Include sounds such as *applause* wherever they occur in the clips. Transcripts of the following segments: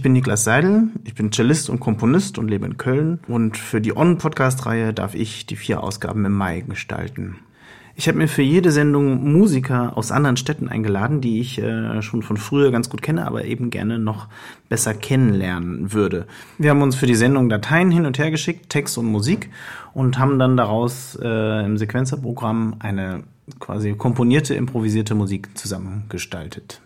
Ich bin Niklas Seidel, ich bin Cellist und Komponist und lebe in Köln und für die On-Podcast-Reihe darf ich die vier Ausgaben im Mai gestalten. Ich habe mir für jede Sendung Musiker aus anderen Städten eingeladen, die ich äh, schon von früher ganz gut kenne, aber eben gerne noch besser kennenlernen würde. Wir haben uns für die Sendung Dateien hin und her geschickt, Text und Musik, und haben dann daraus äh, im Sequenzerprogramm eine quasi komponierte, improvisierte Musik zusammengestaltet.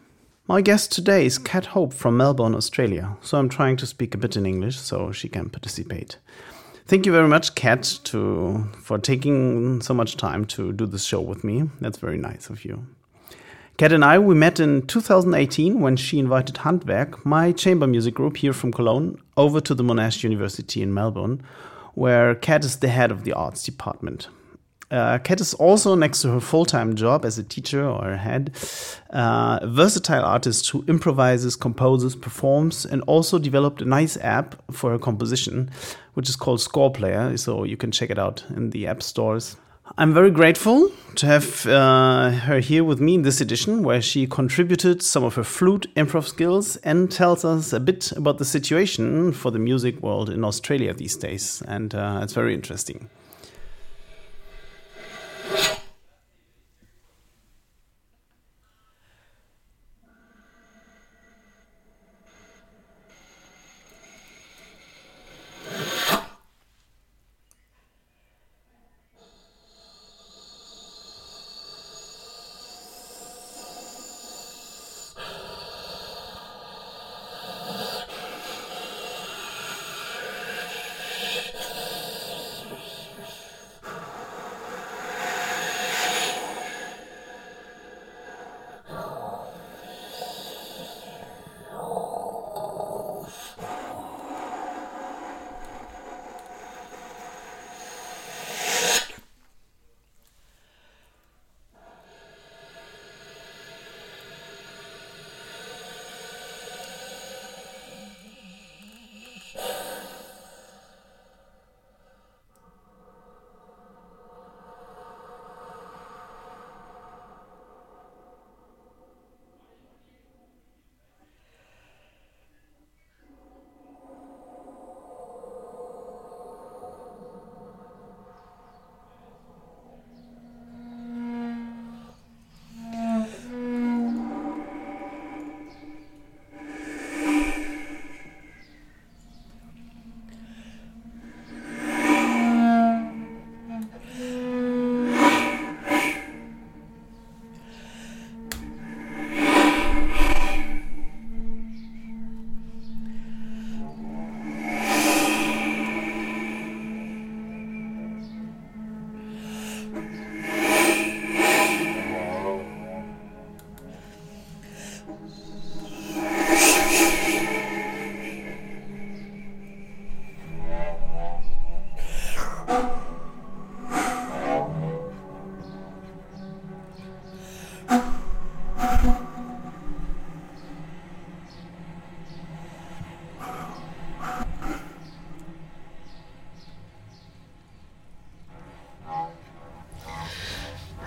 My guest today is Cat Hope from Melbourne, Australia. So I'm trying to speak a bit in English so she can participate. Thank you very much, Cat, to for taking so much time to do this show with me. That's very nice of you. Cat and I we met in 2018 when she invited Handwerk, my chamber music group here from Cologne, over to the Monash University in Melbourne, where Cat is the head of the arts department. Uh, Cat is also, next to her full time job as a teacher or a head, uh, a versatile artist who improvises, composes, performs, and also developed a nice app for her composition, which is called Score Player. So you can check it out in the app stores. I'm very grateful to have uh, her here with me in this edition, where she contributed some of her flute improv skills and tells us a bit about the situation for the music world in Australia these days. And uh, it's very interesting.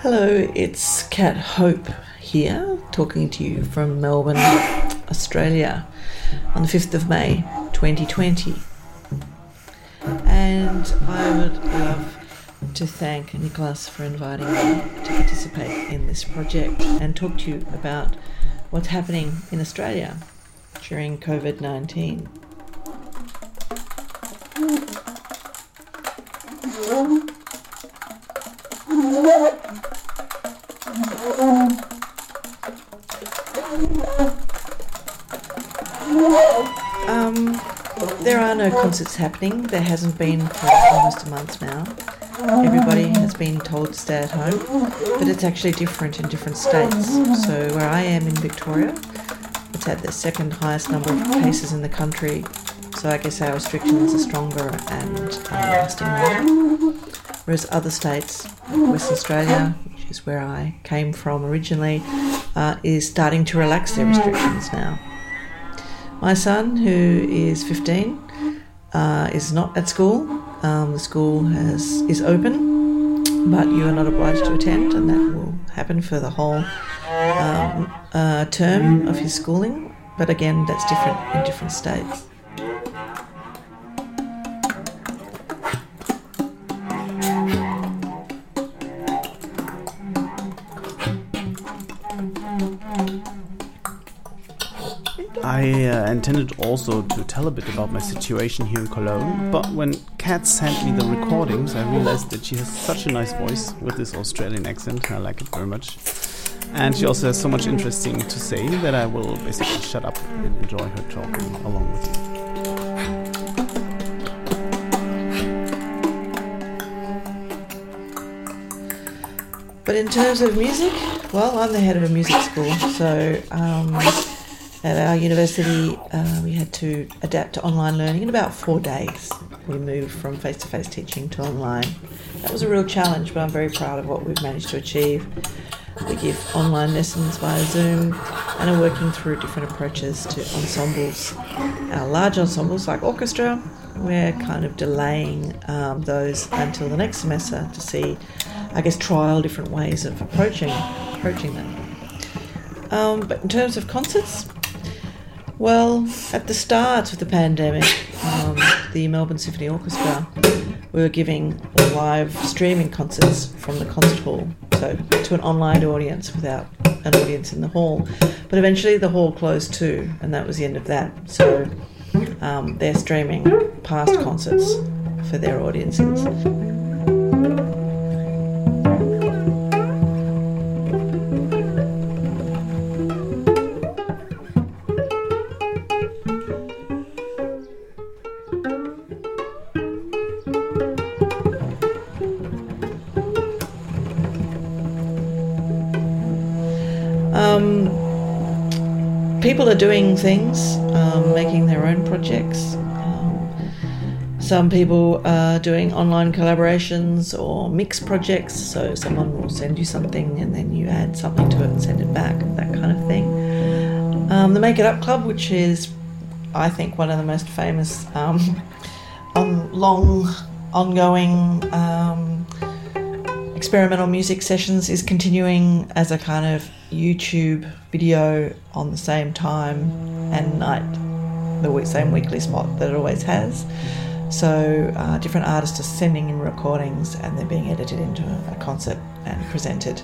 Hello, it's Cat Hope here, talking to you from Melbourne, Australia, on the 5th of May 2020. And I would love to thank Nicholas for inviting me to participate in this project and talk to you about what's happening in Australia during COVID 19. Mm-hmm. Are no concerts happening. There hasn't been for almost a month now. Everybody has been told to stay at home, but it's actually different in different states. So where I am in Victoria, it's at the second highest number of cases in the country. So I guess our restrictions are stronger and um, lasting longer. Whereas other states, like Australia, which is where I came from originally, uh, is starting to relax their restrictions now. My son, who is 15, uh, is not at school. Um, the school has is open, but you are not obliged to attend, and that will happen for the whole um, uh, term of his schooling. but again, that's different in different states. I uh, intended also to tell a bit about my situation here in Cologne, but when Cat sent me the recordings, I realized that she has such a nice voice with this Australian accent. I like it very much. And she also has so much interesting to say that I will basically shut up and enjoy her talking along with you. But in terms of music, well, I'm the head of a music school, so um, at our university uh, we had to adapt to online learning in about four days. We moved from face to face teaching to online. That was a real challenge, but I'm very proud of what we've managed to achieve. We give online lessons via Zoom and are working through different approaches to ensembles. Our large ensembles, like orchestra, we're kind of delaying um, those until the next semester to see, I guess, trial different ways of approaching approaching them. Um, but in terms of concerts, well, at the start of the pandemic, um, the Melbourne Symphony Orchestra we were giving live streaming concerts from the concert hall, so to an online audience without an audience in the hall. But eventually the hall closed too, and that was the end of that. So um, they're streaming past concerts for their audiences. People are doing things, um, making their own projects. Um, some people are doing online collaborations or mixed projects, so someone will send you something and then you add something to it and send it back, that kind of thing. Um, the Make It Up Club, which is, I think, one of the most famous um, *laughs* on long, ongoing um, experimental music sessions, is continuing as a kind of YouTube video on the same time and night, the same weekly spot that it always has. So uh, different artists are sending in recordings and they're being edited into a concert and presented.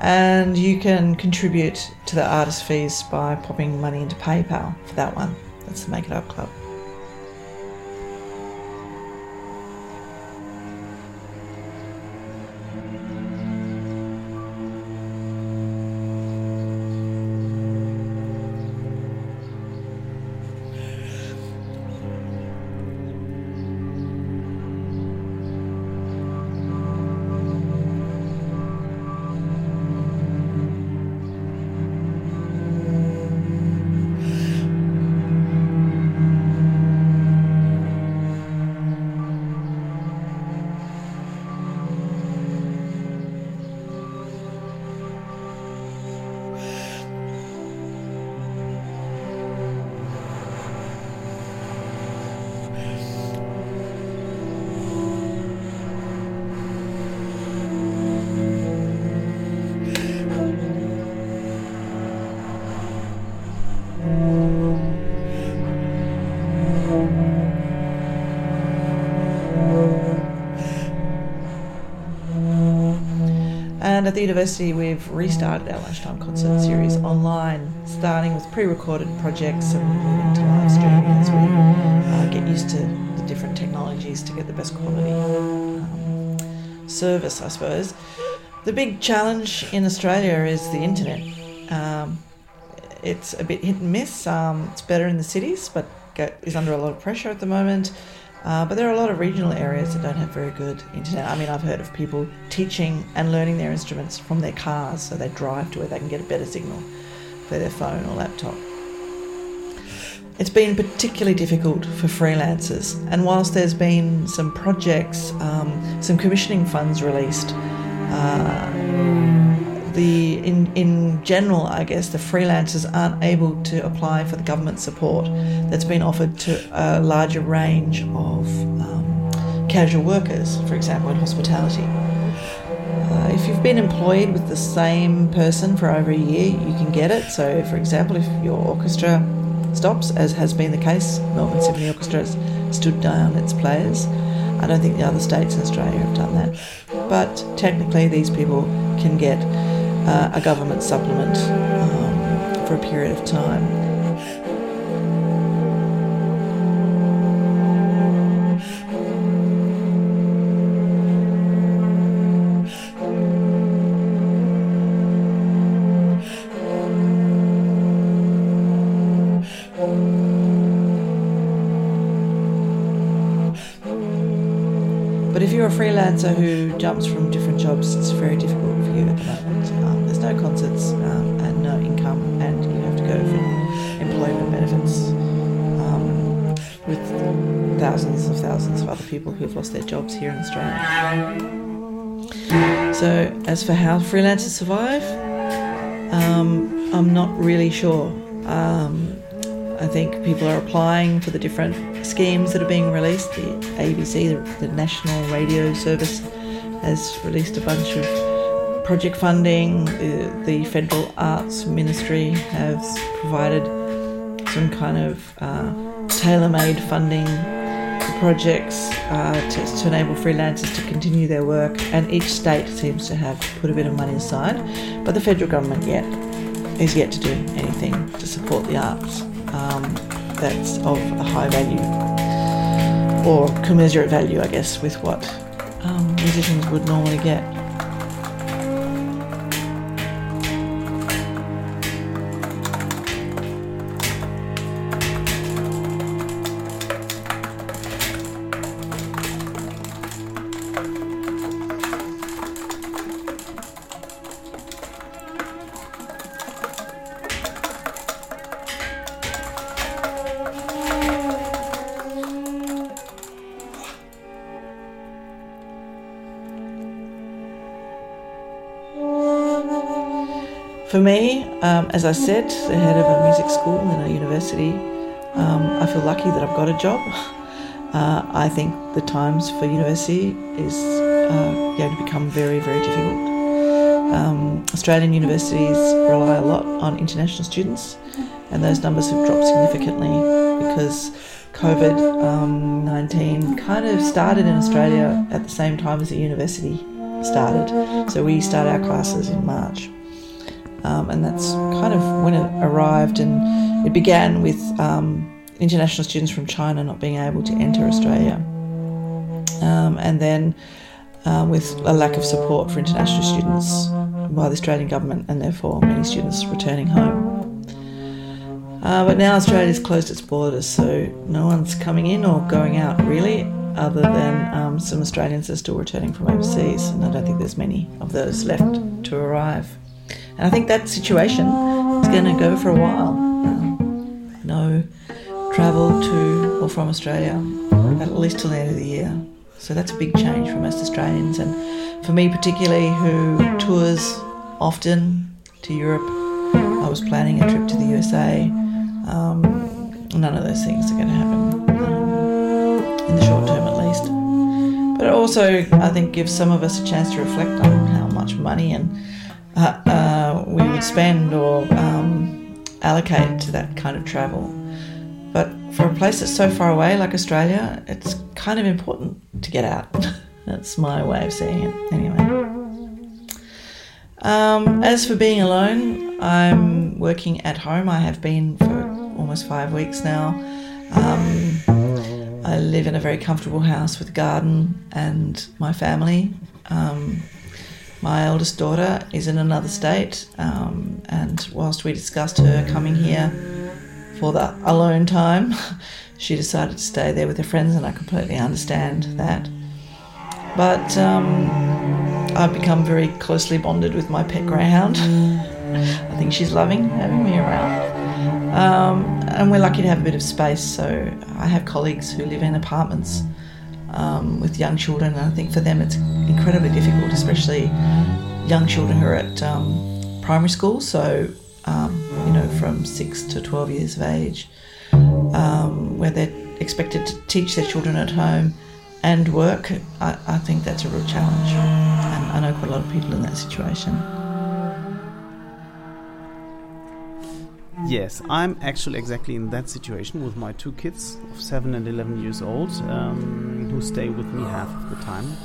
And you can contribute to the artist fees by popping money into PayPal for that one. That's the Make It Up Club. And at the university, we've restarted our lunchtime concert series online, starting with pre recorded projects and moving to live streaming as we uh, get used to the different technologies to get the best quality um, service, I suppose. The big challenge in Australia is the internet. It's a bit hit and miss. Um, it's better in the cities, but go- is under a lot of pressure at the moment. Uh, but there are a lot of regional areas that don't have very good internet. I mean, I've heard of people teaching and learning their instruments from their cars, so they drive to where they can get a better signal for their phone or laptop. It's been particularly difficult for freelancers, and whilst there's been some projects, um, some commissioning funds released, uh, the in in general, I guess the freelancers aren't able to apply for the government support that's been offered to a larger range of um, casual workers, for example, in hospitality. Uh, if you've been employed with the same person for over a year, you can get it. So, for example, if your orchestra stops, as has been the case. Melbourne Symphony Orchestra has stood down its players. I don't think the other states in Australia have done that. But technically, these people can get uh, a government supplement um, for a period of time. But if you're a freelancer who jumps from different jobs, it's very difficult thousands of thousands of other people who have lost their jobs here in Australia. So, as for how freelancers survive, um, I'm not really sure. Um, I think people are applying for the different schemes that are being released. The ABC, the, the National Radio Service, has released a bunch of project funding. The, the Federal Arts Ministry has provided some kind of uh, tailor-made funding for projects uh, to, to enable freelancers to continue their work. And each state seems to have put a bit of money aside, but the federal government yet is yet to do anything to support the arts um, that's of a high value or commensurate value, I guess, with what um, musicians would normally get. For me, um, as I said, the head of a music school and a university, um, I feel lucky that I've got a job. *laughs* Uh, I think the times for university is uh, going to become very, very difficult. Um, Australian universities rely a lot on international students, and those numbers have dropped significantly because COVID 19 kind of started in Australia at the same time as the university started. So we start our classes in March. Um, and that's kind of when it arrived, and it began with um, international students from China not being able to enter Australia, um, and then uh, with a lack of support for international students by the Australian government, and therefore many students returning home. Uh, but now Australia's closed its borders, so no one's coming in or going out really, other than um, some Australians are still returning from overseas, and I don't think there's many of those left to arrive. And I think that situation is going to go for a while. Um, no travel to or from Australia, at least till the end of the year. So that's a big change for most Australians, and for me particularly, who tours often to Europe. I was planning a trip to the USA. Um, none of those things are going to happen um, in the short term, at least. But it also, I think, gives some of us a chance to reflect on how much money and we would spend or um, allocate to that kind of travel. But for a place that's so far away, like Australia, it's kind of important to get out. *laughs* that's my way of seeing it, anyway. Um, as for being alone, I'm working at home. I have been for almost five weeks now. Um, I live in a very comfortable house with a garden and my family. Um, my eldest daughter is in another state, um, and whilst we discussed her coming here for the alone time, *laughs* she decided to stay there with her friends, and I completely understand that. But um, I've become very closely bonded with my pet greyhound. *laughs* I think she's loving having me around. Um, and we're lucky to have a bit of space, so I have colleagues who live in apartments um, with young children, and I think for them it's incredibly difficult, especially young children who are at um, primary school, so um, you know from six to twelve years of age, um, where they're expected to teach their children at home and work. I, I think that's a real challenge, and I know quite a lot of people in that situation. Yes, I'm actually exactly in that situation with my two kids of 7 and 11 years old um, stay with me half of the time.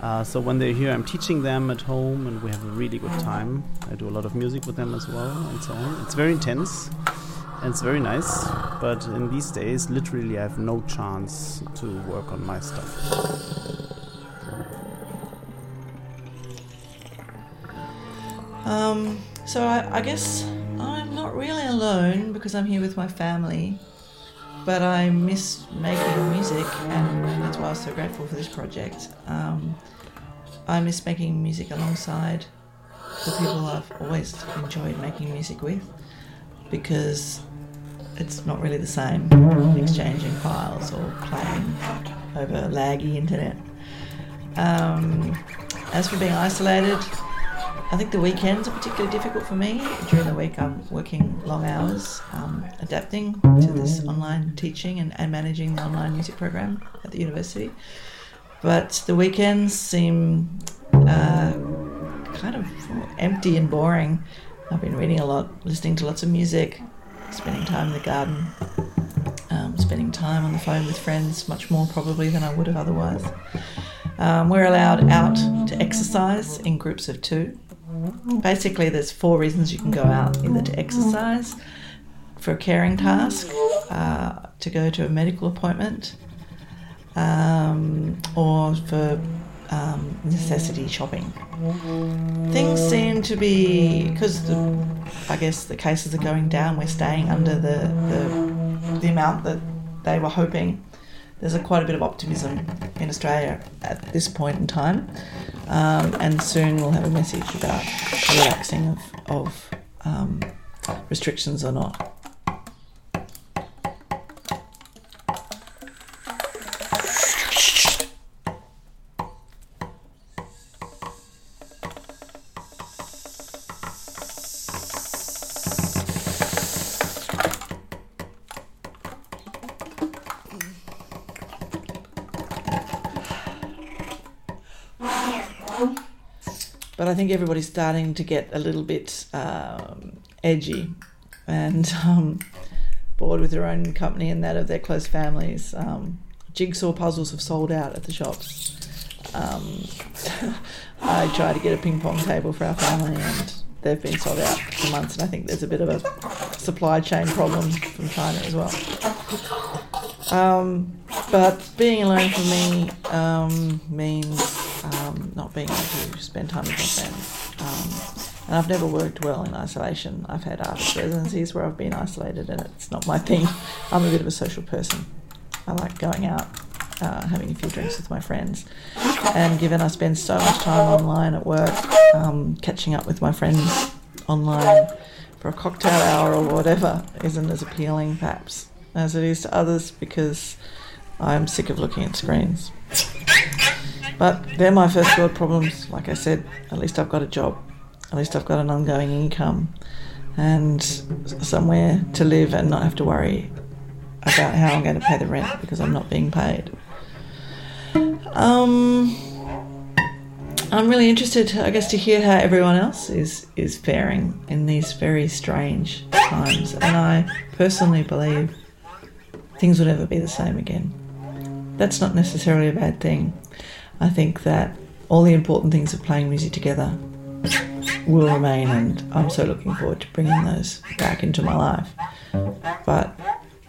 Uh, so when they're here, I'm teaching them at home and we have a really good time. I do a lot of music with them as well and so on. It's very intense and it's very nice, but in these days, literally, I have no chance to work on my stuff. Um, so I, I guess I'm not really alone because I'm here with my family, but I miss making music, and that's why I was so grateful for this project. Um, I miss making music alongside the people I've always enjoyed making music with because it's not really the same exchanging files or playing over laggy internet. Um, as for being isolated, I think the weekends are particularly difficult for me. During the week, I'm working long hours, um, adapting to this online teaching and, and managing the online music program at the university. But the weekends seem uh, kind of empty and boring. I've been reading a lot, listening to lots of music, spending time in the garden, um, spending time on the phone with friends, much more probably than I would have otherwise. Um, we're allowed out to exercise in groups of two. Basically, there's four reasons you can go out either to exercise, for a caring task, uh, to go to a medical appointment, um, or for um, necessity shopping. Things seem to be because I guess the cases are going down. We're staying under the the, the amount that they were hoping. There's a quite a bit of optimism in Australia at this point in time, um, and soon we'll have a message about relaxing of, of um, restrictions or not. Think everybody's starting to get a little bit um, edgy and um, bored with their own company and that of their close families. Um, jigsaw puzzles have sold out at the shops. Um, *laughs* I tried to get a ping pong table for our family and they've been sold out for months, and I think there's a bit of a supply chain problem from China as well. Um, but being alone for me um, means um, not being able to spend time with my friends. Um, and I've never worked well in isolation. I've had artist residencies where I've been isolated, and it's not my thing. I'm a bit of a social person. I like going out, uh, having a few drinks with my friends. And given I spend so much time online at work, um, catching up with my friends online for a cocktail hour or whatever isn't as appealing, perhaps, as it is to others because I'm sick of looking at screens. But they're my first world problems. Like I said, at least I've got a job, at least I've got an ongoing income, and somewhere to live and not have to worry about how I'm going to pay the rent because I'm not being paid. Um, I'm really interested, I guess, to hear how everyone else is is faring in these very strange times, and I personally believe things will never be the same again. That's not necessarily a bad thing. I think that all the important things of playing music together will remain, and I'm so looking forward to bringing those back into my life. But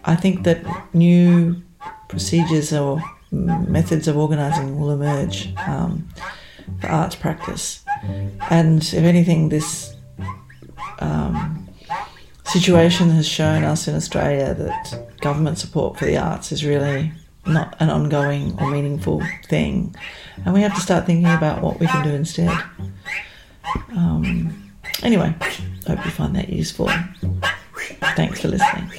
I think that new procedures or methods of organising will emerge um, for arts practice. And if anything, this um, situation has shown us in Australia that government support for the arts is really not an ongoing or meaningful thing. And we have to start thinking about what we can do instead. Um, anyway, hope you find that useful. Thanks for listening.